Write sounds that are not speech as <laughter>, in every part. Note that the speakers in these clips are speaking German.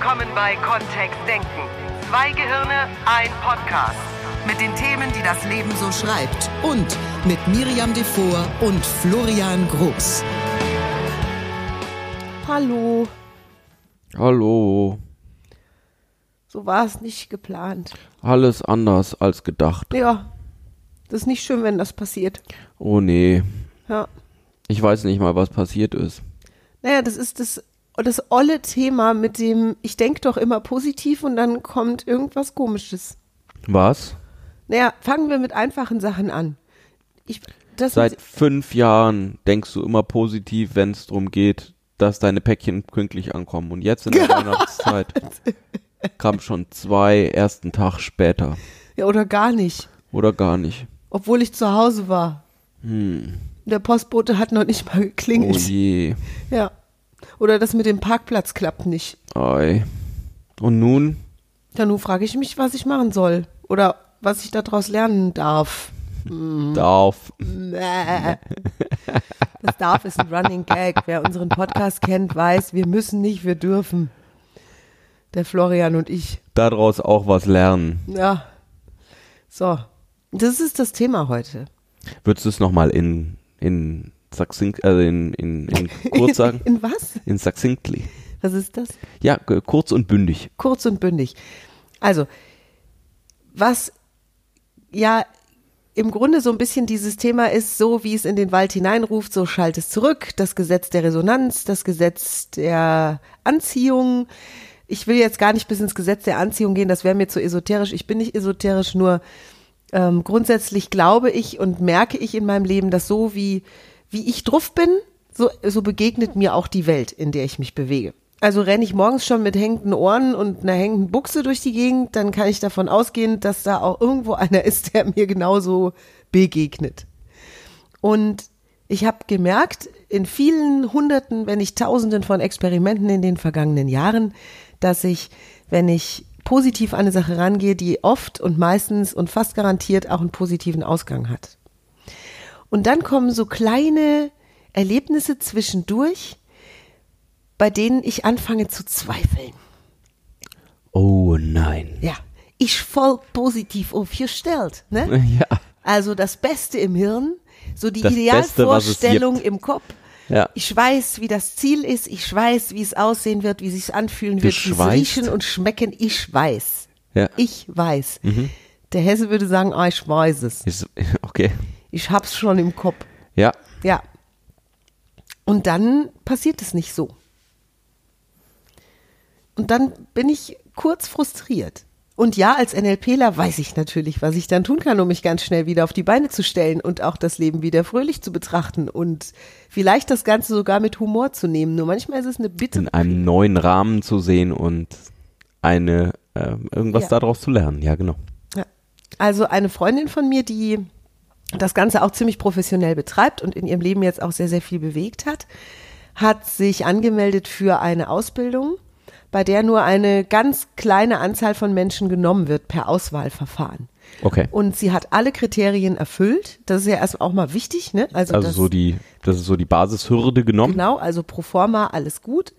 willkommen bei Kontext Denken. Zwei Gehirne, ein Podcast. Mit den Themen, die das Leben so schreibt. Und mit Miriam Devor und Florian Groß. Hallo. Hallo. So war es nicht geplant. Alles anders als gedacht. Ja. Das ist nicht schön, wenn das passiert. Oh nee. Ja. Ich weiß nicht mal, was passiert ist. Naja, das ist das, das olle Thema mit dem, ich denke doch immer positiv und dann kommt irgendwas komisches. Was? Naja, fangen wir mit einfachen Sachen an. Ich, Seit fünf Jahren denkst du immer positiv, wenn es darum geht, dass deine Päckchen pünktlich ankommen. Und jetzt in der <laughs> Weihnachtszeit kam schon zwei ersten Tag später. ja, oder gar nicht. Oder gar nicht. Obwohl ich zu Hause war. Hm. Der Postbote hat noch nicht mal Oh geklingelt. je. ja. Oder das mit dem Parkplatz klappt nicht. Ei. Und nun? Ja, nun frage ich mich, was ich machen soll. Oder was ich daraus lernen darf. Darf. Bäh. Das darf ist ein Running Gag. Wer unseren Podcast kennt, weiß, wir müssen nicht, wir dürfen. Der Florian und ich. Daraus auch was lernen. Ja. So. Das ist das Thema heute. Würdest du es nochmal in, in succinct, äh, in, in, in <laughs> kurz sagen? In was? In succinctly. Was ist das? Ja, kurz und bündig. Kurz und bündig. Also, was ja im Grunde so ein bisschen dieses Thema ist, so wie es in den Wald hineinruft, so schallt es zurück. Das Gesetz der Resonanz, das Gesetz der Anziehung. Ich will jetzt gar nicht bis ins Gesetz der Anziehung gehen, das wäre mir zu esoterisch. Ich bin nicht esoterisch, nur ähm, grundsätzlich glaube ich und merke ich in meinem Leben, dass so wie, wie ich drauf bin, so, so begegnet mir auch die Welt, in der ich mich bewege. Also renne ich morgens schon mit hängenden Ohren und einer hängenden Buchse durch die Gegend, dann kann ich davon ausgehen, dass da auch irgendwo einer <laughs> ist, der mir genauso begegnet. Und ich habe gemerkt, in vielen Hunderten, wenn nicht Tausenden von Experimenten in den vergangenen Jahren, dass ich, wenn ich positiv an eine Sache rangehe, die oft und meistens und fast garantiert auch einen positiven Ausgang hat. Und dann kommen so kleine Erlebnisse zwischendurch, bei denen ich anfange zu zweifeln. Oh nein. Ja, ich voll positiv aufgestellt. Ne? <laughs> Ja. Also das Beste im Hirn, so die Das Beste, Idealvorstellung gibt. im Kopf. Ja. Ich weiß, wie das Ziel ist, ich weiß, wie es aussehen wird, wie es sich anfühlen wird, wie es riechen und schmecken. Ich weiß. Ja. Ich weiß. Der Hesse würde sagen, ah, ich weiß es. Ist, <laughs> okay. Ich hab's schon im Kopf. Ja. Ja. Und dann passiert es nicht so. Und dann bin ich kurz frustriert. Und ja, als NLPler weiß ich natürlich, was ich dann tun kann, um mich ganz schnell wieder auf die Beine zu stellen und auch das Leben wieder fröhlich zu betrachten und vielleicht das Ganze sogar mit Humor zu nehmen. Nur manchmal ist es eine Bitte. In einem neuen Rahmen zu sehen und eine ähm, irgendwas Ja. daraus zu lernen. Ja, genau. Ja. Also eine Freundin von mir, die das Ganze auch ziemlich professionell betreibt und in ihrem Leben jetzt auch sehr, sehr viel bewegt hat, hat sich angemeldet für eine Ausbildung, bei der nur eine ganz kleine Anzahl von Menschen genommen wird per Auswahlverfahren. Okay. Und sie hat alle Kriterien erfüllt. Das ist ja erst auch mal wichtig, ne? Also, Also das, so die, das ist so die Basishürde genommen. Genau, also pro forma alles gut.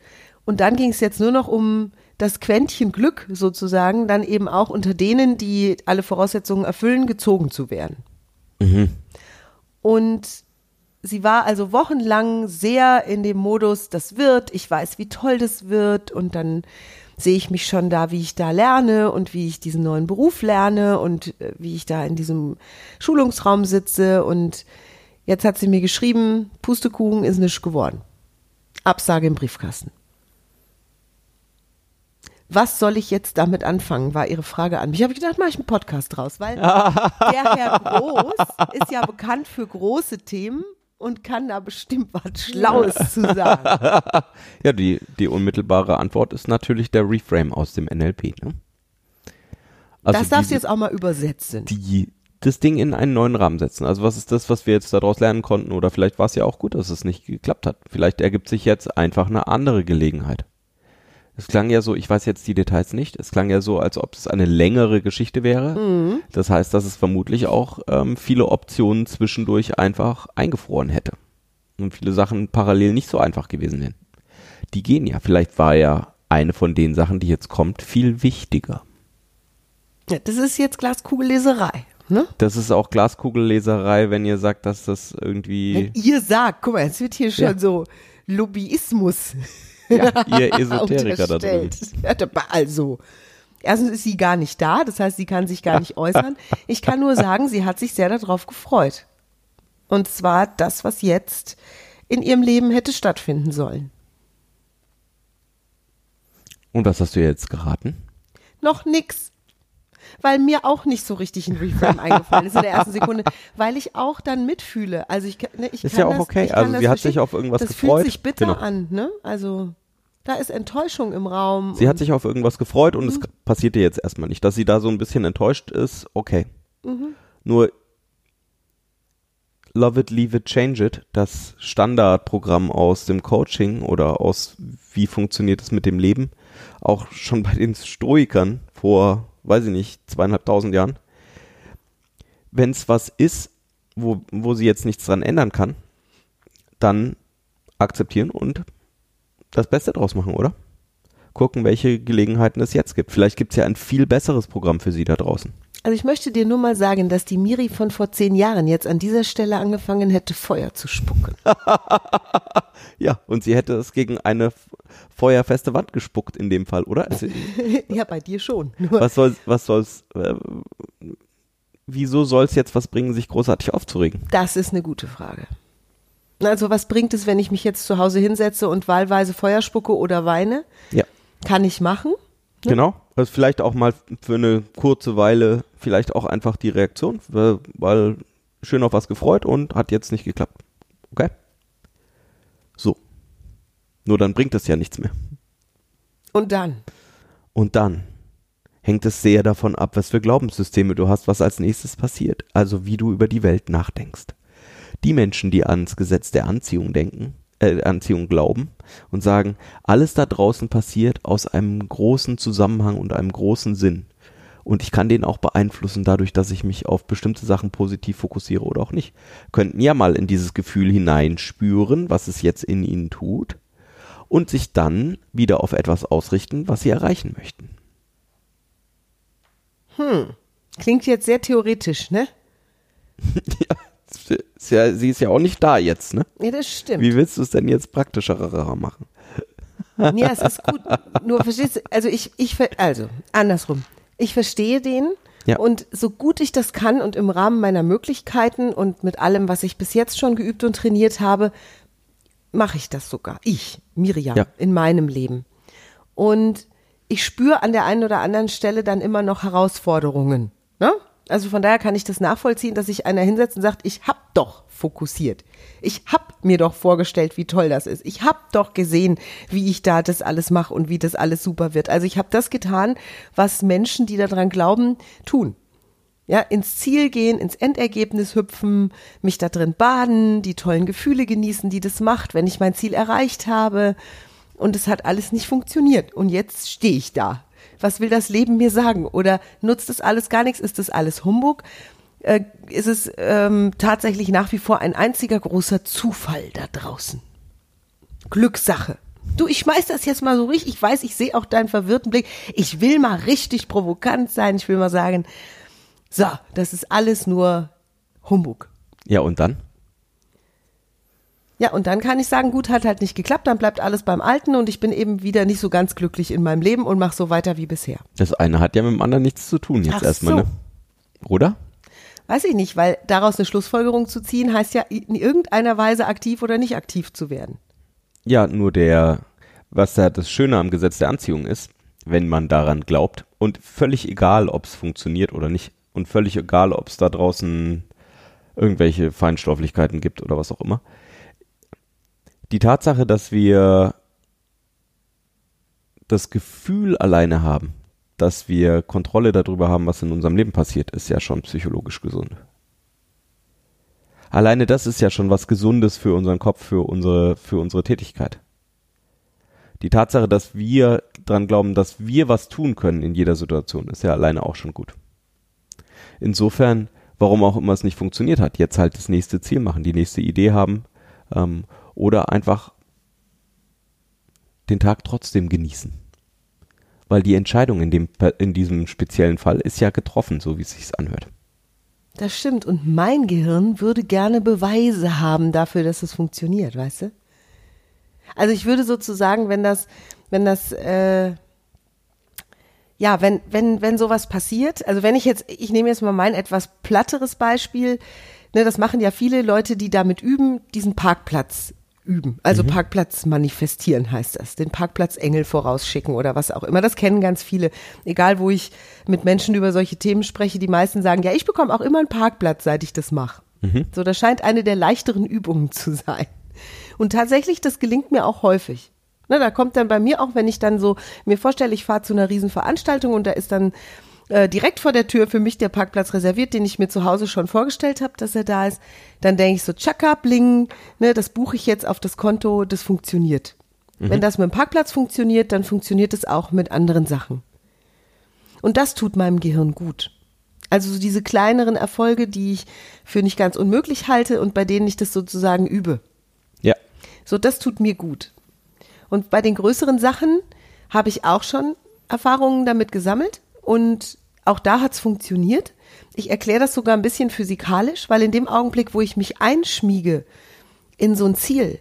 Und dann ging es jetzt nur noch um das Quäntchen Glück sozusagen, dann eben auch unter denen, die alle Voraussetzungen erfüllen, gezogen zu werden. Und sie war also wochenlang sehr in dem Modus, das wird, ich weiß, wie toll das wird und dann sehe ich mich schon da, wie ich da lerne und wie ich diesen neuen Beruf lerne und äh, wie ich da in diesem Schulungsraum sitze und jetzt hat sie mir geschrieben, Pustekuchen ist nicht geworden. Absage im Briefkasten. Was soll ich jetzt damit anfangen, war ihre Frage an mich. Habe ich gedacht, mache ich einen Podcast draus, weil <laughs> der Herr Groß ist ja bekannt für große Themen und kann da bestimmt was Schlaues zu sagen. <laughs> Ja, die, die unmittelbare Antwort ist natürlich der Reframe aus dem NLP. Ne? Also das darfst du jetzt auch mal übersetzen. die das Ding in einen neuen Rahmen setzen. Also was ist das, was wir jetzt daraus lernen konnten? Oder vielleicht war es ja auch gut, dass es nicht geklappt hat. Vielleicht ergibt sich jetzt einfach eine andere Gelegenheit. Es klang ja so, ich weiß jetzt die Details nicht, es klang ja so, als ob es eine längere Geschichte wäre. Das heißt, dass es vermutlich auch ähm, viele Optionen zwischendurch einfach eingefroren hätte. Und viele Sachen parallel nicht so einfach gewesen wären. Die gehen ja. Vielleicht war ja eine von den Sachen, die jetzt kommt, viel wichtiger. Ja, das ist jetzt Glaskugelleserei. Ne? Das ist auch Glaskugelleserei, wenn ihr sagt, dass das irgendwie. Wenn ihr sagt, guck mal, es wird hier schon Ja. so Lobbyismus <laughs> Ja, <laughs> ihr Esoteriker da drin. <laughs> Also, erstens ist sie gar nicht da, das heißt, sie kann sich gar nicht äußern. Ich kann nur sagen, sie hat sich sehr darauf gefreut. Und zwar das, was jetzt in ihrem Leben hätte stattfinden sollen. Und was hast du jetzt geraten? Noch nix. Weil mir auch nicht so richtig ein Reframe eingefallen ist in der ersten Sekunde, weil ich auch dann mitfühle. Also ich, ne, ich Ist ja auch das, okay. Also das sie hat sich auf irgendwas das gefreut. fühlt sich bitter Genau. an, ne? Also da ist Enttäuschung im Raum. Sie hat sich auf irgendwas gefreut und es passierte jetzt erstmal nicht. Dass sie da so ein bisschen enttäuscht ist, okay. Nur Love It, Leave It, Change It, das Standardprogramm aus dem Coaching oder aus wie funktioniert es mit dem Leben, auch schon bei den Stoikern vor, weiß ich nicht, zweieinhalbtausend Jahren. Wenn es was ist, wo, wo sie jetzt nichts dran ändern kann, dann akzeptieren und das Beste draus machen, oder? Gucken, welche Gelegenheiten es jetzt gibt. Vielleicht gibt es ja ein viel besseres Programm für sie da draußen. Also ich möchte dir nur mal sagen, dass die Miri von vor zehn Jahren jetzt an dieser Stelle angefangen hätte, Feuer zu spucken. <laughs> Ja, und sie hätte es gegen eine feuerfeste Wand gespuckt in dem Fall, oder? Also, <laughs> ja, bei dir schon. Nur, was soll was soll's äh, wieso soll es jetzt was bringen, sich großartig aufzuregen? das ist eine gute Frage. Also was bringt es, wenn ich mich jetzt zu Hause hinsetze und wahlweise Feuer spucke oder weine? Ja, Kann ich machen. genau. Also vielleicht auch mal für eine kurze Weile vielleicht auch einfach die Reaktion, weil, weil schön auf was gefreut und hat jetzt nicht geklappt. Okay? So. Nur dann bringt es ja nichts mehr. Und dann? Und dann hängt es sehr davon ab, was für Glaubenssysteme du hast, was als nächstes passiert. Also wie du über die Welt nachdenkst. Die Menschen, die ans Gesetz der Anziehung denken, äh, Anziehung glauben und sagen, alles da draußen passiert aus einem großen Zusammenhang und einem großen Sinn. Und ich kann den auch beeinflussen dadurch, dass ich mich auf bestimmte Sachen positiv fokussiere oder auch nicht. Könnten ja mal in dieses Gefühl hineinspüren, was es jetzt in ihnen tut und sich dann wieder auf etwas ausrichten, was sie erreichen möchten. Klingt jetzt sehr theoretisch, ne? <laughs> <laughs> Ist ja, sie ist ja auch nicht da jetzt, ne? Ja, das stimmt. Wie willst du es denn jetzt praktischer machen? <laughs> Ja, es ist gut. Nur verstehst du, also ich, ich, also andersrum. Ich verstehe den Ja. und so gut ich das kann und im Rahmen meiner Möglichkeiten und mit allem, was ich bis jetzt schon geübt und trainiert habe, mache ich das sogar. Ich, Miriam, Ja. in meinem Leben. Und ich spüre an der einen oder anderen Stelle dann immer noch Herausforderungen. Ne? Also von daher kann ich das nachvollziehen, dass sich einer hinsetzt und sagt, ich hab doch fokussiert. Ich hab mir doch vorgestellt, wie toll das ist. Ich hab doch gesehen, wie ich da das alles mache und wie das alles super wird. Also ich habe das getan, was Menschen, die daran glauben, tun. Ja, ins Ziel gehen, ins Endergebnis hüpfen, mich da drin baden, die tollen Gefühle genießen, die das macht, wenn ich mein Ziel erreicht habe. Und es hat alles nicht funktioniert. Und jetzt stehe ich da. Was will das Leben mir sagen? Oder nutzt das alles gar nichts? Ist das alles Humbug? Äh, ist es ähm, tatsächlich nach wie vor ein einziger großer Zufall da draußen? Glückssache. Du, ich schmeiß das jetzt mal so richtig. Ich weiß, ich sehe auch deinen verwirrten Blick. Ich will mal richtig provokant sein. Ich will mal sagen, so, das ist alles nur Humbug. Ja, und dann? Ja, und dann kann ich sagen, gut, hat halt nicht geklappt, dann bleibt alles beim Alten und ich bin eben wieder nicht so ganz glücklich in meinem Leben und mache so weiter wie bisher. Das eine hat ja mit dem anderen nichts zu tun jetzt Ach erstmal, so. ne? Oder? Weiß ich nicht, weil daraus eine Schlussfolgerung zu ziehen, heißt ja in irgendeiner Weise aktiv oder nicht aktiv zu werden. Ja, nur der, was da das Schöne am Gesetz der Anziehung ist, wenn man daran glaubt und völlig egal, ob es funktioniert oder nicht und völlig egal, ob es da draußen irgendwelche Feinstofflichkeiten gibt oder was auch immer. Die Tatsache, dass wir das Gefühl alleine haben, dass wir Kontrolle darüber haben, was in unserem Leben passiert, ist ja schon psychologisch gesund. Alleine das ist ja schon was Gesundes für unseren Kopf, für unsere, für unsere Tätigkeit. Die Tatsache, dass wir dran glauben, dass wir was tun können in jeder Situation, ist ja alleine auch schon gut. Insofern, warum auch immer es nicht funktioniert hat, jetzt halt das nächste Ziel machen, die nächste Idee haben ähm, oder einfach den Tag trotzdem genießen. Weil die Entscheidung in, dem, in diesem speziellen Fall ist ja getroffen, so wie es sich anhört. Das stimmt. Und mein Gehirn würde gerne Beweise haben dafür, dass es funktioniert, weißt du? Also ich würde sozusagen, wenn das, wenn das, äh, ja, wenn, wenn, wenn sowas passiert, also wenn ich jetzt, ich nehme jetzt mal mein etwas platteres Beispiel, ne, das machen ja viele Leute, die damit üben, diesen Parkplatz üben. Also mhm. Parkplatz manifestieren heißt das. Den Parkplatz Engel vorausschicken oder was auch immer. Das kennen ganz viele. Egal, wo ich mit Menschen über solche Themen spreche, die meisten sagen, ja, ich bekomme auch immer einen Parkplatz, seit ich das mache. Mhm. So, das scheint eine der leichteren Übungen zu sein. Und tatsächlich, das gelingt mir auch häufig. Ne, da kommt dann bei mir auch, wenn ich dann so mir vorstelle, ich fahre zu einer Riesenveranstaltung und da ist dann äh, direkt vor der Tür für mich der Parkplatz reserviert, den ich mir zu Hause schon vorgestellt habe, dass er da ist. Dann denke ich so, tschakka, bling, ne, das buche ich jetzt auf das Konto, das funktioniert. Mhm. Wenn das mit dem Parkplatz funktioniert, dann funktioniert es auch mit anderen Sachen. Und das tut meinem Gehirn gut. Also so diese kleineren Erfolge, die ich für nicht ganz unmöglich halte und bei denen ich das sozusagen übe. Ja. So, das tut mir gut. Und bei den größeren Sachen habe ich auch schon Erfahrungen damit gesammelt und auch da hat es funktioniert. Ich erkläre das sogar ein bisschen physikalisch, weil in dem Augenblick, wo ich mich einschmiege in so ein Ziel,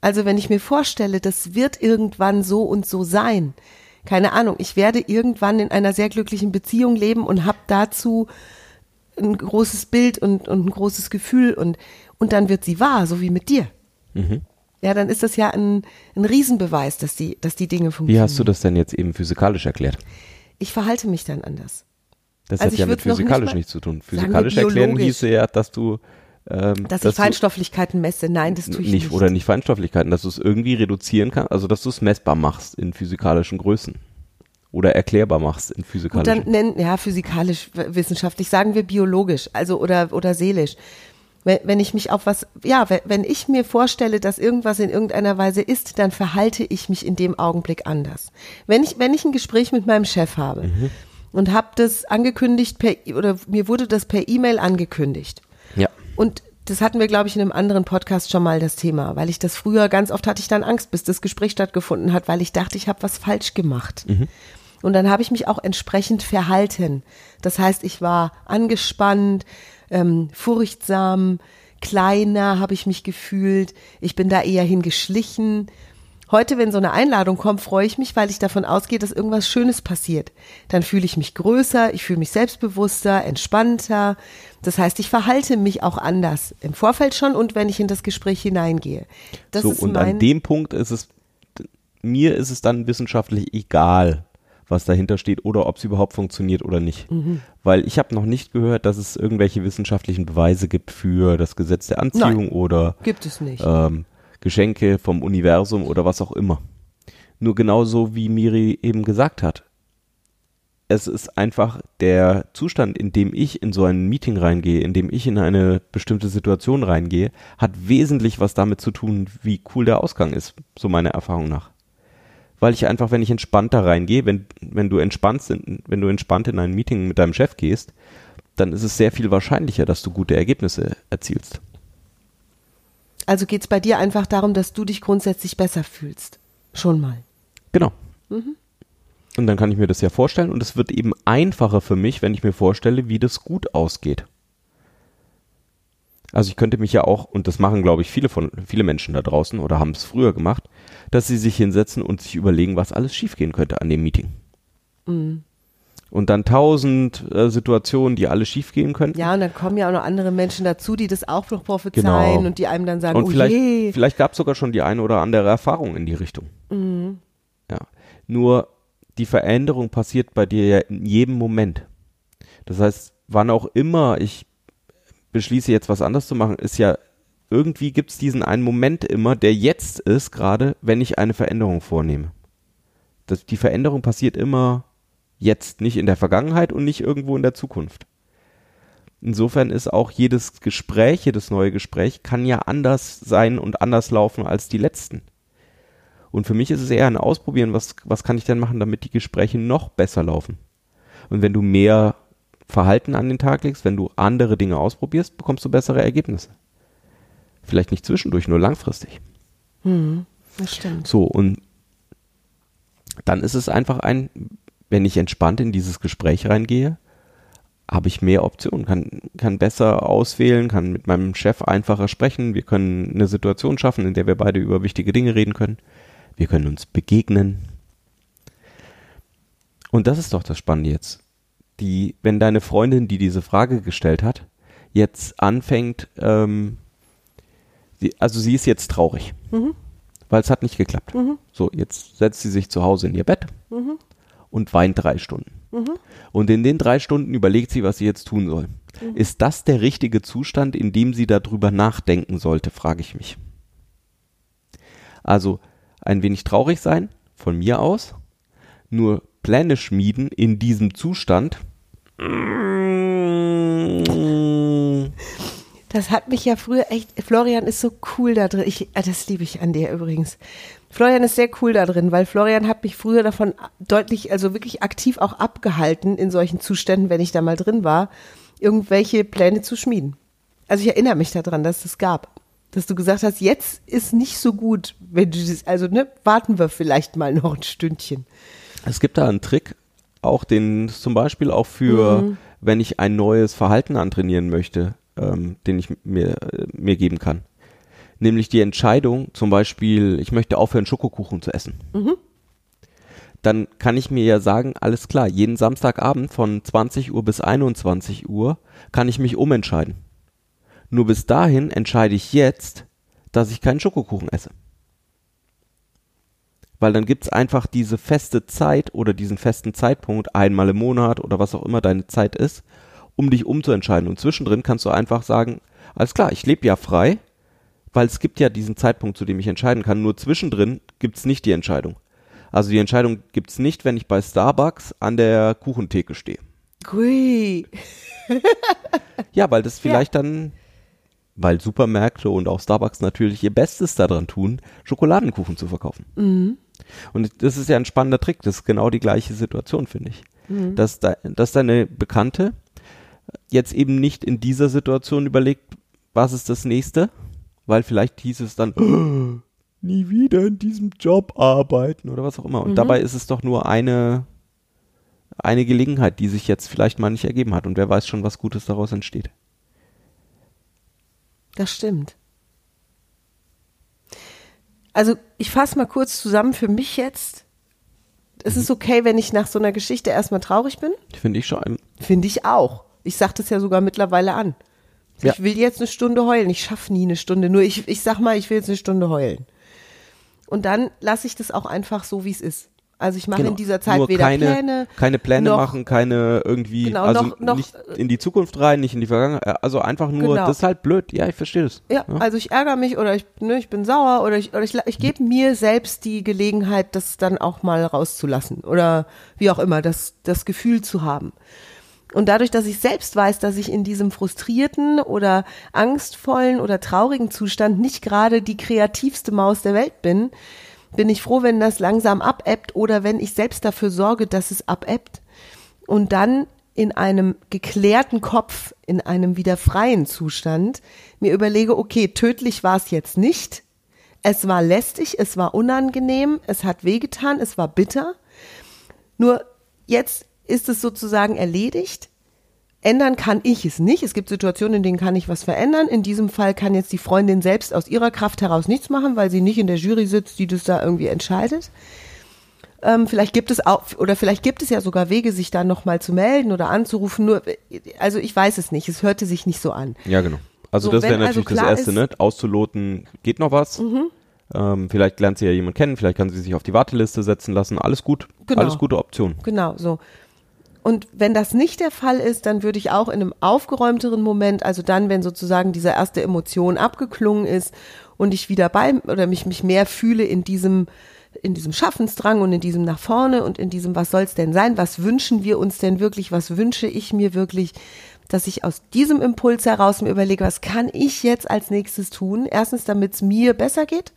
also wenn ich mir vorstelle, das wird irgendwann so und so sein, keine Ahnung, ich werde irgendwann in einer sehr glücklichen Beziehung leben und habe dazu ein großes Bild und, und ein großes Gefühl und, und dann wird sie wahr, so wie mit dir. Mhm. Ja, dann ist das ja ein, ein Riesenbeweis, dass die, dass die Dinge funktionieren. Wie hast du das denn jetzt eben physikalisch erklärt? Ich verhalte mich dann anders. Das also hat ja mit physikalisch nichts zu tun. Physikalisch erklären hieße ja, dass du ähm, dass, dass ich Feinstofflichkeiten messe. Nein, das tue ich nicht. Oder nicht Feinstofflichkeiten, dass du es irgendwie reduzieren kannst, also dass du es messbar machst in physikalischen Größen. Oder erklärbar machst in physikalischen. Und dann nennen, ja, physikalisch, wissenschaftlich, sagen wir biologisch, also oder, oder seelisch. Wenn, wenn ich mich auf was, ja, wenn ich mir vorstelle, dass irgendwas in irgendeiner Weise ist, dann verhalte ich mich in dem Augenblick anders. Wenn ich, wenn ich ein Gespräch mit meinem Chef habe, mhm und habe das angekündigt per oder mir wurde das per E-Mail angekündigt. Ja. Und das hatten wir, glaube ich, in einem anderen Podcast schon mal das Thema, weil ich das früher ganz oft hatte ich dann Angst, bis das Gespräch stattgefunden hat, weil ich dachte, ich habe was falsch gemacht. Mhm. Und dann habe ich mich auch entsprechend verhalten. Das heißt, ich war angespannt, ähm, furchtsam, kleiner habe ich mich gefühlt. Ich bin da eher hingeschlichen Heute, wenn so eine Einladung kommt, freue ich mich, weil ich davon ausgehe, dass irgendwas Schönes passiert. Dann fühle ich mich größer, ich fühle mich selbstbewusster, entspannter. Das heißt, ich verhalte mich auch anders im Vorfeld schon und wenn ich in das Gespräch hineingehe. Das so, und an dem Punkt ist es, mir ist es dann wissenschaftlich egal, was dahinter steht oder ob es überhaupt funktioniert oder nicht. Mhm. Weil ich habe noch nicht gehört, dass es irgendwelche wissenschaftlichen Beweise gibt für das Gesetz der Anziehung Nein, oder gibt es nicht. Ähm, Geschenke vom Universum oder was auch immer. Nur genauso wie Miri eben gesagt hat. Es ist einfach der Zustand, in dem ich in so ein Meeting reingehe, in dem ich in eine bestimmte Situation reingehe, hat wesentlich was damit zu tun, wie cool der Ausgang ist, so meiner Erfahrung nach. Weil ich einfach, wenn ich entspannter reingehe, wenn, wenn du entspannt wenn du entspannt in ein Meeting mit deinem Chef gehst, dann ist es sehr viel wahrscheinlicher, dass du gute Ergebnisse erzielst. Also geht es bei dir einfach darum, dass du dich grundsätzlich besser fühlst. Schon mal. Genau. Mhm. Und dann kann ich mir das ja vorstellen und es wird eben einfacher für mich, wenn ich mir vorstelle, wie das gut ausgeht. Also ich könnte mich ja auch, und das machen, glaube ich, viele von, viele Menschen da draußen oder haben es früher gemacht, dass sie sich hinsetzen und sich überlegen, was alles schiefgehen könnte an dem Meeting. Mhm und dann tausend äh, Situationen, die alle schiefgehen könnten. Ja, und dann kommen ja auch noch andere Menschen dazu, die das auch noch prophezeien genau. und die einem dann sagen, und oh vielleicht, je. vielleicht gab es sogar schon die eine oder andere Erfahrung in die Richtung. Mhm. Ja. Nur die Veränderung passiert bei dir ja in jedem Moment. Das heißt, wann auch immer ich beschließe, jetzt was anderes zu machen, ist ja irgendwie gibt es diesen einen Moment immer, der jetzt ist, gerade wenn ich eine Veränderung vornehme. Das, die Veränderung passiert immer jetzt, nicht in der Vergangenheit und nicht irgendwo in der Zukunft. Insofern ist auch jedes Gespräch, jedes neue Gespräch kann ja anders sein und anders laufen als die letzten. Und für mich ist es eher ein Ausprobieren, was, was kann ich denn machen, damit die Gespräche noch besser laufen. Und wenn du mehr Verhalten an den Tag legst, wenn du andere Dinge ausprobierst, bekommst du bessere Ergebnisse. Vielleicht nicht zwischendurch, nur langfristig. Hm, das stimmt. So, und dann ist es einfach ein wenn ich entspannt in dieses Gespräch reingehe, habe ich mehr Optionen, kann, kann besser auswählen, kann mit meinem Chef einfacher sprechen. Wir können eine Situation schaffen, in der wir beide über wichtige Dinge reden können. Wir können uns begegnen. Und das ist doch das Spannende jetzt. Die, wenn deine Freundin, die diese Frage gestellt hat, jetzt anfängt, ähm, sie, also sie ist jetzt traurig, Mhm. weil es hat nicht geklappt. So, jetzt setzt sie sich zu Hause in ihr Bett Mhm. Und weint drei Stunden. Und in den drei Stunden überlegt sie, was sie jetzt tun soll. Mhm. Ist das der richtige Zustand, in dem sie darüber nachdenken sollte, frage ich mich. Also ein wenig traurig sein, von mir aus, nur Pläne schmieden in diesem Zustand. Das hat mich ja früher echt. Florian ist so cool da drin. Ich, ah, das liebe ich an dir übrigens. Florian ist sehr cool da drin, weil Florian hat mich früher davon deutlich, also wirklich aktiv auch abgehalten in solchen Zuständen, wenn ich da mal drin war, irgendwelche Pläne zu schmieden. Also ich erinnere mich daran, dass es das gab. Dass du gesagt hast, jetzt ist nicht so gut, wenn du das, also ne, warten wir vielleicht mal noch ein Stündchen. Es gibt da einen Trick, auch den zum Beispiel auch für, Mhm. wenn ich ein neues Verhalten antrainieren möchte, ähm, den ich mir, äh, mir geben kann. Nämlich die Entscheidung, zum Beispiel, ich möchte aufhören, Schokokuchen zu essen. Dann kann ich mir ja sagen, alles klar, jeden Samstagabend von 20 Uhr bis 21 Uhr kann ich mich umentscheiden. Nur bis dahin entscheide ich jetzt, dass ich keinen Schokokuchen esse weil dann gibt's einfach diese feste Zeit oder diesen festen Zeitpunkt einmal im Monat oder was auch immer deine Zeit ist, um dich umzuentscheiden. Und zwischendrin kannst du einfach sagen, alles klar, ich lebe ja frei, weil es gibt ja diesen Zeitpunkt, zu dem ich entscheiden kann. Nur zwischendrin gibt's nicht die Entscheidung. Also die Entscheidung gibt's nicht, wenn ich bei Starbucks an der Kuchentheke stehe. Gui. <laughs> Ja, weil das vielleicht dann, weil Supermärkte und auch Starbucks natürlich ihr Bestes daran tun, Schokoladenkuchen zu verkaufen. Und das ist ja ein spannender Trick. Das ist genau die gleiche Situation, finde ich. Dass, de, dass deine Bekannte jetzt eben nicht in dieser Situation überlegt, was ist das nächste, weil vielleicht hieß es dann, "Oh, <gasps> nie wieder in diesem Job arbeiten oder was auch immer. Und dabei ist es doch nur eine, eine Gelegenheit, die sich jetzt vielleicht mal nicht ergeben hat. Und wer weiß schon, was Gutes daraus entsteht. Das stimmt. Also ich fasse mal kurz zusammen für mich jetzt. Es ist okay, wenn ich nach so einer Geschichte erstmal traurig bin. Finde ich schon. Finde ich auch. Ich sage das ja sogar mittlerweile an. Ja. Ich will jetzt eine Stunde heulen. Ich schaffe nie eine Stunde. Nur ich, ich sag mal, ich will jetzt eine Stunde heulen. Und dann lasse ich das auch einfach so, wie es ist. Also ich mache in dieser Zeit Genau. Nur weder keine, Pläne. keine Pläne noch- machen, keine irgendwie, Genau, also noch- noch- nicht in die Zukunft rein, nicht in die Vergangenheit, also einfach nur, Genau. das ist halt blöd. Ja, ich verstehe das. Ja, also ich ärgere mich oder ich, ne, ich bin sauer oder ich, oder ich, ich gebe mir selbst die Gelegenheit, das dann auch mal rauszulassen oder wie auch immer, das, das Gefühl zu haben. Und dadurch, dass ich selbst weiß, dass ich in diesem frustrierten oder angstvollen oder traurigen Zustand nicht gerade die kreativste Maus der Welt bin, bin ich froh, wenn das langsam abebbt oder wenn ich selbst dafür sorge, dass es abebbt und dann in einem geklärten Kopf, in einem wieder freien Zustand mir überlege, okay, tödlich war es jetzt nicht. Es war lästig, es war unangenehm, es hat wehgetan, es war bitter. Nur jetzt ist es sozusagen erledigt. Ändern kann ich es nicht. Es gibt Situationen, in denen kann ich was verändern. In diesem Fall kann jetzt die Freundin selbst aus ihrer Kraft heraus nichts machen, weil sie nicht in der Jury sitzt, die das da irgendwie entscheidet. Ähm, vielleicht gibt es auch, oder vielleicht gibt es ja sogar Wege, sich da nochmal zu melden oder anzurufen. Nur, also ich weiß es nicht. Es hörte sich nicht so an. Ja, genau. Also So, das wäre also natürlich das klar Erste, ist- Mhm. ne? Auszuloten, geht noch was. Ähm, vielleicht lernt sie ja jemand kennen, vielleicht kann sie sich auf die Warteliste setzen lassen. Alles gut. Genau. Alles gute Option. Genau, so. Und wenn das nicht der Fall ist, dann würde ich auch in einem aufgeräumteren Moment, also dann, wenn sozusagen diese erste Emotion abgeklungen ist und ich wieder bei oder mich, mich mehr fühle in diesem, in diesem Schaffensdrang und in diesem nach vorne und in diesem, was soll's denn sein? Was wünschen wir uns denn wirklich? Was wünsche ich mir wirklich? Dass ich aus diesem Impuls heraus mir überlege, was kann ich jetzt als nächstes tun? Erstens, damit es mir besser geht.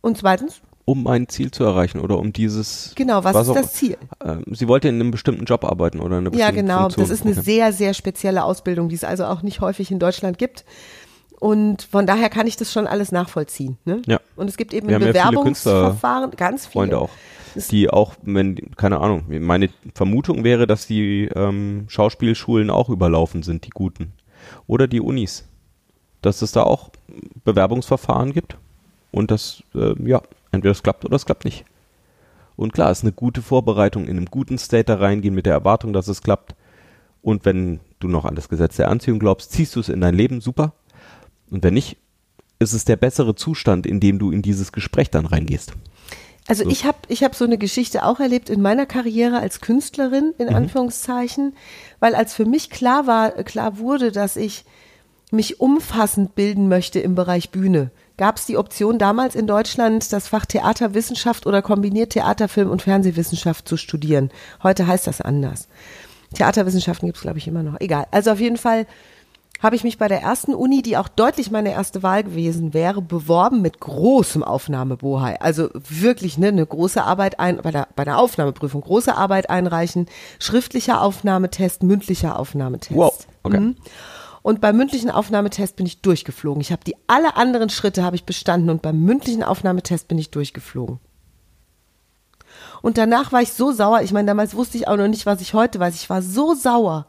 Und zweitens, Um ein Ziel zu erreichen oder um dieses. genau, was, ist auch- das Ziel? Ähm, sie wollte in einem bestimmten Job arbeiten oder in einer Ja, genau. Funktion. Das ist eine Okay. sehr, sehr spezielle Ausbildung, die es also auch nicht häufig in Deutschland gibt. und von daher kann ich das schon alles nachvollziehen. Ne? Ja. Und es gibt eben Wir ein haben ja viele Bewerbungsverfahren, ganz viele. Freunde auch. Die auch, wenn, keine Ahnung, meine Vermutung wäre, dass die ähm, Schauspielschulen auch überlaufen sind, die guten. Oder die Unis. Dass es da auch Bewerbungsverfahren gibt und das, äh, ja, entweder es klappt oder es klappt nicht. Und klar, es ist eine gute Vorbereitung, in einem guten State da reingehen mit der Erwartung, dass es klappt. Und wenn du noch an das Gesetz der Anziehung glaubst, ziehst du es in dein Leben, super. Und wenn nicht, ist es der bessere Zustand, in dem du in dieses Gespräch dann reingehst. Also ich habe ich hab so eine Geschichte auch erlebt in meiner Karriere als Künstlerin, Mhm. in Anführungszeichen, weil als für mich klar war, klar wurde, dass ich mich umfassend bilden möchte im Bereich Bühne, gab es die Option damals in Deutschland, das Fach Theaterwissenschaft oder kombiniert Theater, Film und Fernsehwissenschaft zu studieren. Heute heißt das anders. Theaterwissenschaften gibt es, glaube ich, immer noch. Egal. Also auf jeden Fall habe ich mich bei der ersten Uni, die auch deutlich meine erste Wahl gewesen wäre, beworben mit großem Aufnahmebohai. Also wirklich ne, eine große Arbeit ein, bei der, bei der Aufnahmeprüfung große Arbeit einreichen, schriftlicher Aufnahmetest, mündlicher Aufnahmetest. Wow, okay. Mhm. Und beim mündlichen Aufnahmetest bin ich durchgeflogen. Ich habe die alle anderen Schritte habe ich bestanden und beim mündlichen Aufnahmetest bin ich durchgeflogen. Und danach war ich so sauer. Ich meine, damals wusste ich auch noch nicht, was ich heute weiß. Ich war so sauer.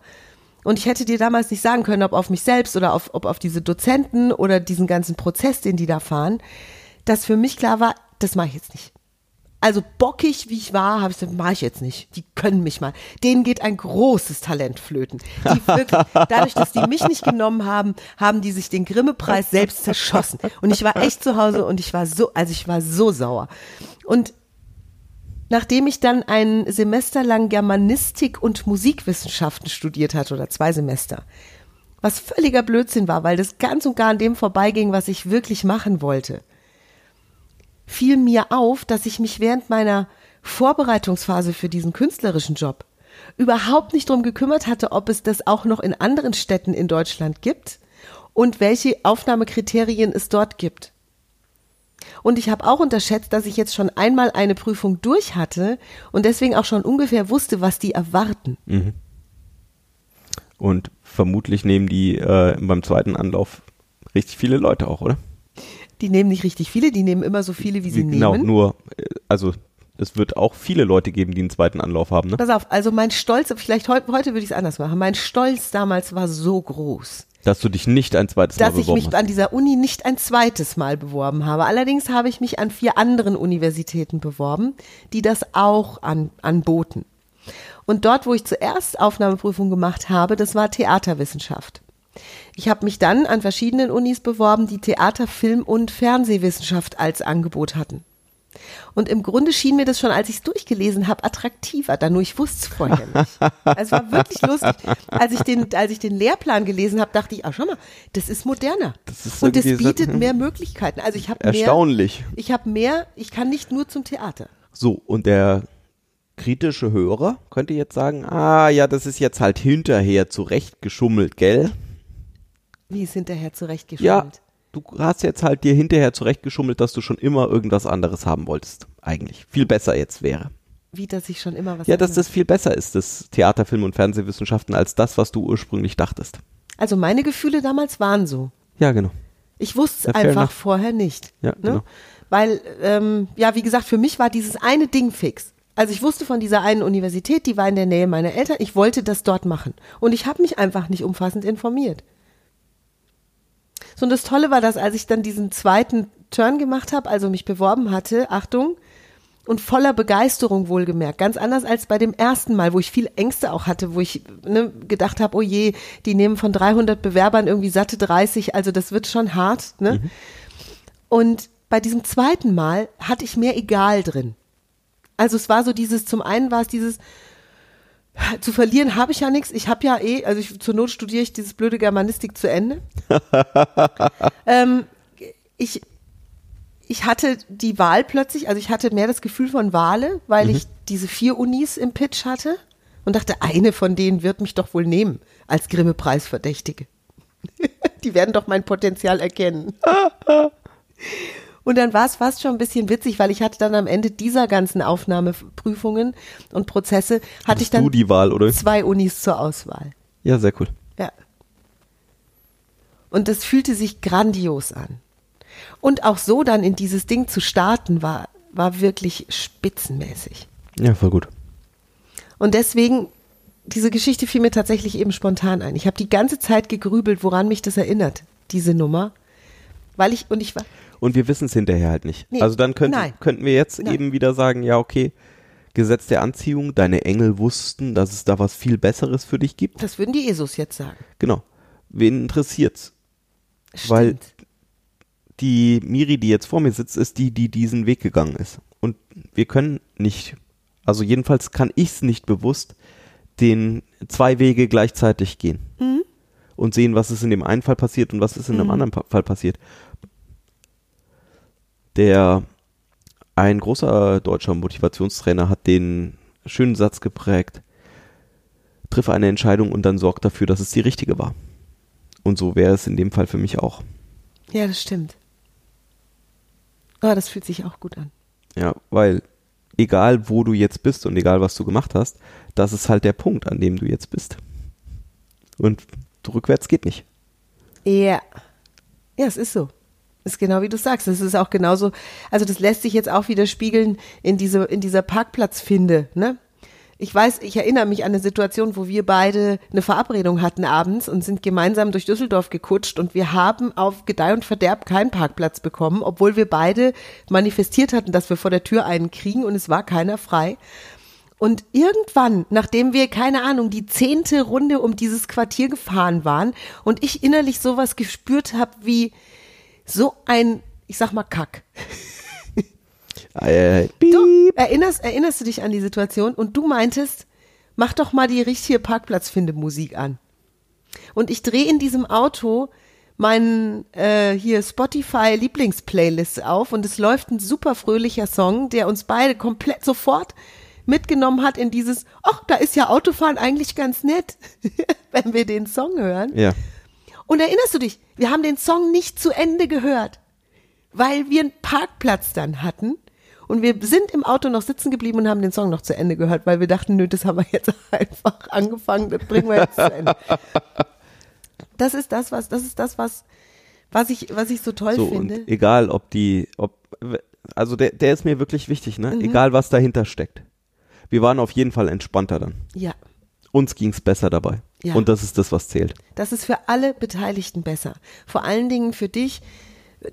Und ich hätte dir damals nicht sagen können, ob auf mich selbst oder auf, ob auf diese Dozenten oder diesen ganzen Prozess, den die da fahren, dass für mich klar war, das mache ich jetzt nicht. Also bockig, wie ich war, habe ich gesagt, mache ich jetzt nicht. Die können mich mal. Denen geht ein großes Talent flöten. Die <laughs> wirklich, dadurch, dass die mich nicht genommen haben, haben die sich den Grimme-Preis selbst zerschossen. Und ich war echt zu Hause und ich war so, also ich war so sauer. Und nachdem ich dann ein Semester lang Germanistik und Musikwissenschaften studiert hatte oder zwei Semester, was völliger Blödsinn war, weil das ganz und gar an dem vorbeiging, was ich wirklich machen wollte, fiel mir auf, dass ich mich während meiner Vorbereitungsphase für diesen künstlerischen Job überhaupt nicht drum gekümmert hatte, ob es das auch noch in anderen Städten in Deutschland gibt und welche Aufnahmekriterien es dort gibt. Und ich habe auch unterschätzt, dass ich jetzt schon einmal eine Prüfung durch hatte und deswegen auch schon ungefähr wusste, was die erwarten. Und vermutlich nehmen die äh, beim zweiten Anlauf richtig viele Leute auch, oder? Die nehmen nicht richtig viele, die nehmen immer so viele, wie sie genau, nehmen. nur, äh, also es wird auch viele Leute geben, die einen zweiten Anlauf haben, ne? Pass auf, also mein Stolz, vielleicht heu, heute würde ich es anders machen. Mein Stolz damals war so groß, Dass du dich nicht ein zweites dass Mal ich beworben mich hast. an dieser Uni nicht ein zweites Mal beworben habe. Allerdings habe ich mich an vier anderen Universitäten beworben, die das auch an, anboten. Und dort, wo ich zuerst Aufnahmeprüfung gemacht habe, das war Theaterwissenschaft. Ich habe mich dann an verschiedenen Unis beworben, die Theater, Film und Fernsehwissenschaft als Angebot hatten. Und im Grunde schien mir das schon, als ich es durchgelesen habe, attraktiver, da nur ich wusste es vorher nicht. Also es war wirklich <laughs> lustig. Als ich den, als ich den Lehrplan gelesen habe, dachte ich, ah, schau mal, das ist moderner. Das ist und so- bietet mehr Möglichkeiten. Also ich habe mehr, Erstaunlich. ich habe mehr, ich kann nicht nur zum Theater. So, und der kritische Hörer könnte jetzt sagen, ah ja, das ist jetzt halt hinterher zurechtgeschummelt, gell? Wie ist hinterher Ja, zurechtgeschummelt? du hast jetzt halt dir hinterher zurechtgeschummelt, dass du schon immer irgendwas anderes haben wolltest. Eigentlich. Viel besser jetzt wäre. Wie, dass ich schon immer was Ja, dass das viel besser ist, das Theater, Film und Fernsehwissenschaften, als das, was du ursprünglich dachtest. Also meine Gefühle damals waren so. Ja, genau. Ich wusste Ja, es einfach enough. vorher nicht. Ja, ne? genau. Weil, ähm, ja, wie gesagt, für mich war dieses eine Ding fix. Also ich wusste von dieser einen Universität, die war in der Nähe meiner Eltern. Ich wollte das dort machen. Und ich habe mich einfach nicht umfassend informiert. So, und das Tolle war, dass als ich dann diesen zweiten Turn gemacht habe, also mich beworben hatte, Achtung, und voller Begeisterung wohlgemerkt. Ganz anders als bei dem ersten Mal, wo ich viel Ängste auch hatte, wo ich ne, gedacht habe, oh je, die nehmen von 300 Bewerbern irgendwie satte 30, also das wird schon hart. Ne? Und bei diesem zweiten Mal hatte ich mehr egal drin. Also es war so dieses, zum einen war es dieses, <laughs> zu verlieren habe ich ja nichts. Ich habe ja eh, also ich, zur Not studiere ich dieses blöde Germanistik zu Ende. <laughs> ähm, ich, ich hatte die Wahl plötzlich, also ich hatte mehr das Gefühl von Wale, weil ich diese vier Unis im Pitch hatte und dachte, eine von denen wird mich doch wohl nehmen als Grimme-Preisverdächtige. <laughs> die werden doch mein Potenzial erkennen. Und dann war es fast schon ein bisschen witzig, weil ich hatte dann am Ende dieser ganzen Aufnahmeprüfungen und Prozesse, hatte Hattest ich dann Wahl, oder? zwei Unis zur Auswahl. Ja, sehr cool. Ja. Und das fühlte sich grandios an. Und auch so dann in dieses Ding zu starten, war, war wirklich spitzenmäßig. Ja, voll gut. Und deswegen, diese Geschichte fiel mir tatsächlich eben spontan ein. Ich habe die ganze Zeit gegrübelt, woran mich das erinnert, diese Nummer. Weil ich, und ich war, Und wir wissen es hinterher halt nicht. Nee, also dann könnte, nein. könnten wir jetzt Nein. eben wieder sagen, ja, okay, Gesetz der Anziehung, deine Engel wussten, dass es da was viel Besseres für dich gibt. das würden die Jesus jetzt sagen. Genau. Wen interessiert's? Weil- Stimmt. Die Miri, die jetzt vor mir sitzt, ist die, die diesen Weg gegangen ist. Und wir können nicht, also jedenfalls kann ich es nicht bewusst, den zwei Wege gleichzeitig gehen. Und sehen, was ist in dem einen Fall passiert und was ist in dem anderen Pa- Fall passiert. Der, ein großer deutscher Motivationstrainer hat den schönen Satz geprägt, triff eine Entscheidung und dann sorg dafür, dass es die richtige war. Und so wäre es in dem Fall für mich auch. Ja, das stimmt. Oh, das fühlt sich auch gut an. Ja, weil egal wo du jetzt bist und egal was du gemacht hast, das ist halt der Punkt, an dem du jetzt bist. Und rückwärts geht nicht. Ja. Ja, es ist so. Ist genau wie du sagst. Es ist auch genauso, also das lässt sich jetzt auch wieder spiegeln in diese, in dieser Parkplatzfinde, ne? Ich weiß, ich erinnere mich an eine Situation, wo wir beide eine Verabredung hatten abends und sind gemeinsam durch Düsseldorf gekutscht und wir haben auf Gedeih und Verderb keinen Parkplatz bekommen, obwohl wir beide manifestiert hatten, dass wir vor der Tür einen kriegen und es war keiner frei. Und irgendwann, nachdem wir, keine Ahnung, die zehnte Runde um dieses Quartier gefahren waren und ich innerlich sowas gespürt habe wie so ein, ich sag mal, Kack. Du erinnerst, erinnerst du dich an die Situation und du meintest, mach doch mal die richtige Parkplatzfinde-Musik an. Und ich drehe in diesem Auto meinen äh, hier Spotify Lieblingsplaylist auf und es läuft ein super fröhlicher Song, der uns beide komplett sofort mitgenommen hat in dieses, ach, da ist ja Autofahren eigentlich ganz nett, <laughs> wenn wir den Song hören. ja. Und erinnerst du dich, wir haben den Song nicht zu Ende gehört, weil wir einen Parkplatz dann hatten. Und wir sind im Auto noch sitzen geblieben und haben den Song noch zu Ende gehört, weil wir dachten, nö, das haben wir jetzt <laughs> einfach angefangen, das bringen wir jetzt zu Ende. Das ist das, was, das ist das, was, was ich, was ich so toll So, finde. und egal, ob die, ob, also der, der ist mir wirklich wichtig, ne? Mhm. Egal, was dahinter steckt. Wir waren auf jeden Fall entspannter dann. Ja, Uns ging's besser dabei. Ja. Und das ist das, was zählt. das ist für alle Beteiligten besser. Vor allen Dingen für dich,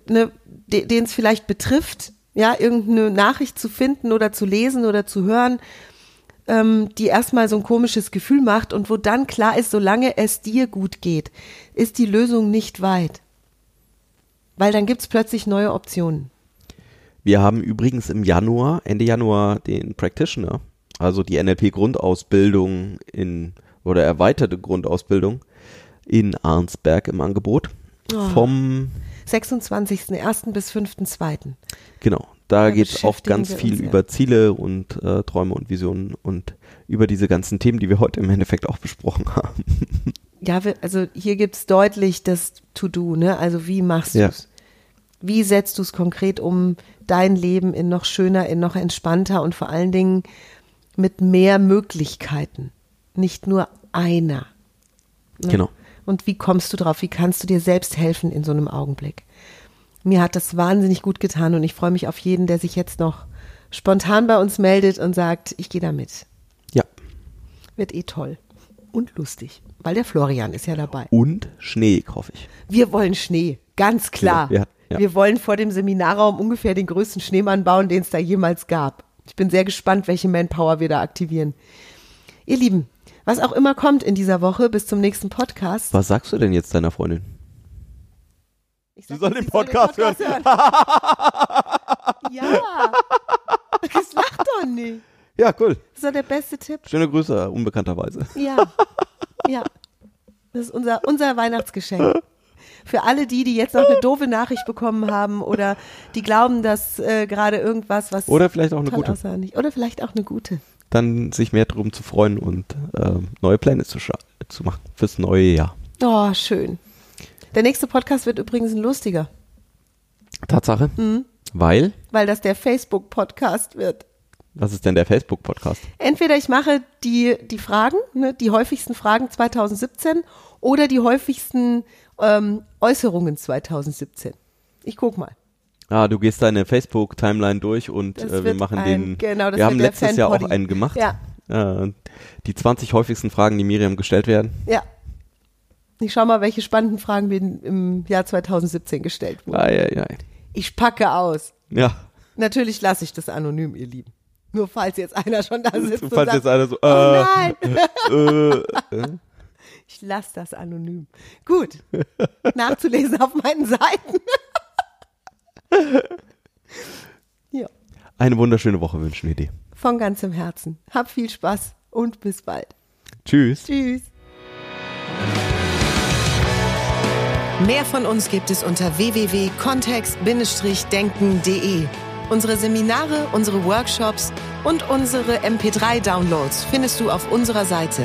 ne, de- den es vielleicht betrifft, ja, irgendeine Nachricht zu finden oder zu lesen oder zu hören, ähm, die erstmal so ein komisches Gefühl macht und wo dann klar ist, solange es dir gut geht, ist die Lösung nicht weit. Weil dann gibt's plötzlich neue Optionen. Wir haben übrigens im Januar, Ende Januar, den Practitioner, also die NLP-Grundausbildung in, oder erweiterte Grundausbildung in Arnsberg im Angebot. Oh. Vom, 26.01. bis 5.02. genau, da Da geht es auch ganz viel über Ziele und äh, Träume und Visionen und über diese ganzen Themen, die wir heute im Endeffekt auch besprochen haben. Ja, wir, also hier gibt's deutlich das To-Do, ne? Also wie machst Ja. du's? Wie setzt du's konkret um, dein Leben in noch schöner, in noch entspannter und vor allen Dingen mit mehr Möglichkeiten, nicht nur einer. Ne? Genau. Und wie kommst du drauf? Wie kannst du dir selbst helfen in so einem Augenblick? Mir hat das wahnsinnig gut getan und ich freue mich auf jeden, der sich jetzt noch spontan bei uns meldet und sagt, ich gehe da mit. Ja. Wird eh toll und lustig, weil der Florian ist ja dabei. Und Schnee, hoffe ich. Wir wollen Schnee, ganz klar. Ja, ja. Wir wollen vor dem Seminarraum ungefähr den größten Schneemann bauen, den es da jemals gab. Ich bin sehr gespannt, welche Manpower wir da aktivieren. Ihr Lieben, was auch immer kommt in dieser Woche, bis zum nächsten Podcast. Was sagst du denn jetzt deiner Freundin? Ich Sie sag, soll den Podcast hören. <laughs> ja. Das lacht doch nicht. Ja, cool. Das ist doch der beste Tipp. Schöne Grüße, unbekannterweise. Ja. Ja. Das ist unser, unser Weihnachtsgeschenk. <laughs> Für alle die, die jetzt noch eine doofe Nachricht bekommen haben oder die glauben, dass äh, gerade irgendwas, was Oder vielleicht auch eine gute. aussah, nicht. Oder vielleicht auch eine gute. Dann sich mehr drum zu freuen und ähm, neue Pläne zu, zu machen fürs neue Jahr. Oh, schön. Der nächste Podcast wird übrigens ein lustiger, Tatsache. Mhm. Weil, weil das der Facebook-Podcast wird. Was ist denn der Facebook-Podcast? Entweder ich mache die, die Fragen, ne, die häufigsten Fragen 2017 oder die häufigsten ähm, Äußerungen 2017. Ich guck mal. Ah, du gehst deine Facebook-Timeline durch und äh, wir machen ein- den. genau, das wir haben letztes Jahr auch einen gemacht. Ja. Äh, die 20 häufigsten Fragen, die Miriam gestellt werden. Ja. Ich schau mal, welche spannenden Fragen mir im Jahr 2017 gestellt wurden. Ei, ei, ei. Ich packe aus. Ja. Natürlich lasse ich das anonym, ihr Lieben. Nur falls jetzt einer schon da <laughs> sitzt und Falls sagt, jetzt einer so, oh äh, nein, <laughs> äh, ich lasse das anonym. Gut, nachzulesen auf meinen Seiten. <laughs> ja, eine wunderschöne Woche wünschen wir dir. von ganzem Herzen. Hab viel Spaß und bis bald. Tschüss. Tschüss. Mehr von uns gibt es unter www.kontext-denken.de. Unsere Seminare, unsere Workshops und unsere MP3-Downloads findest du auf unserer Seite.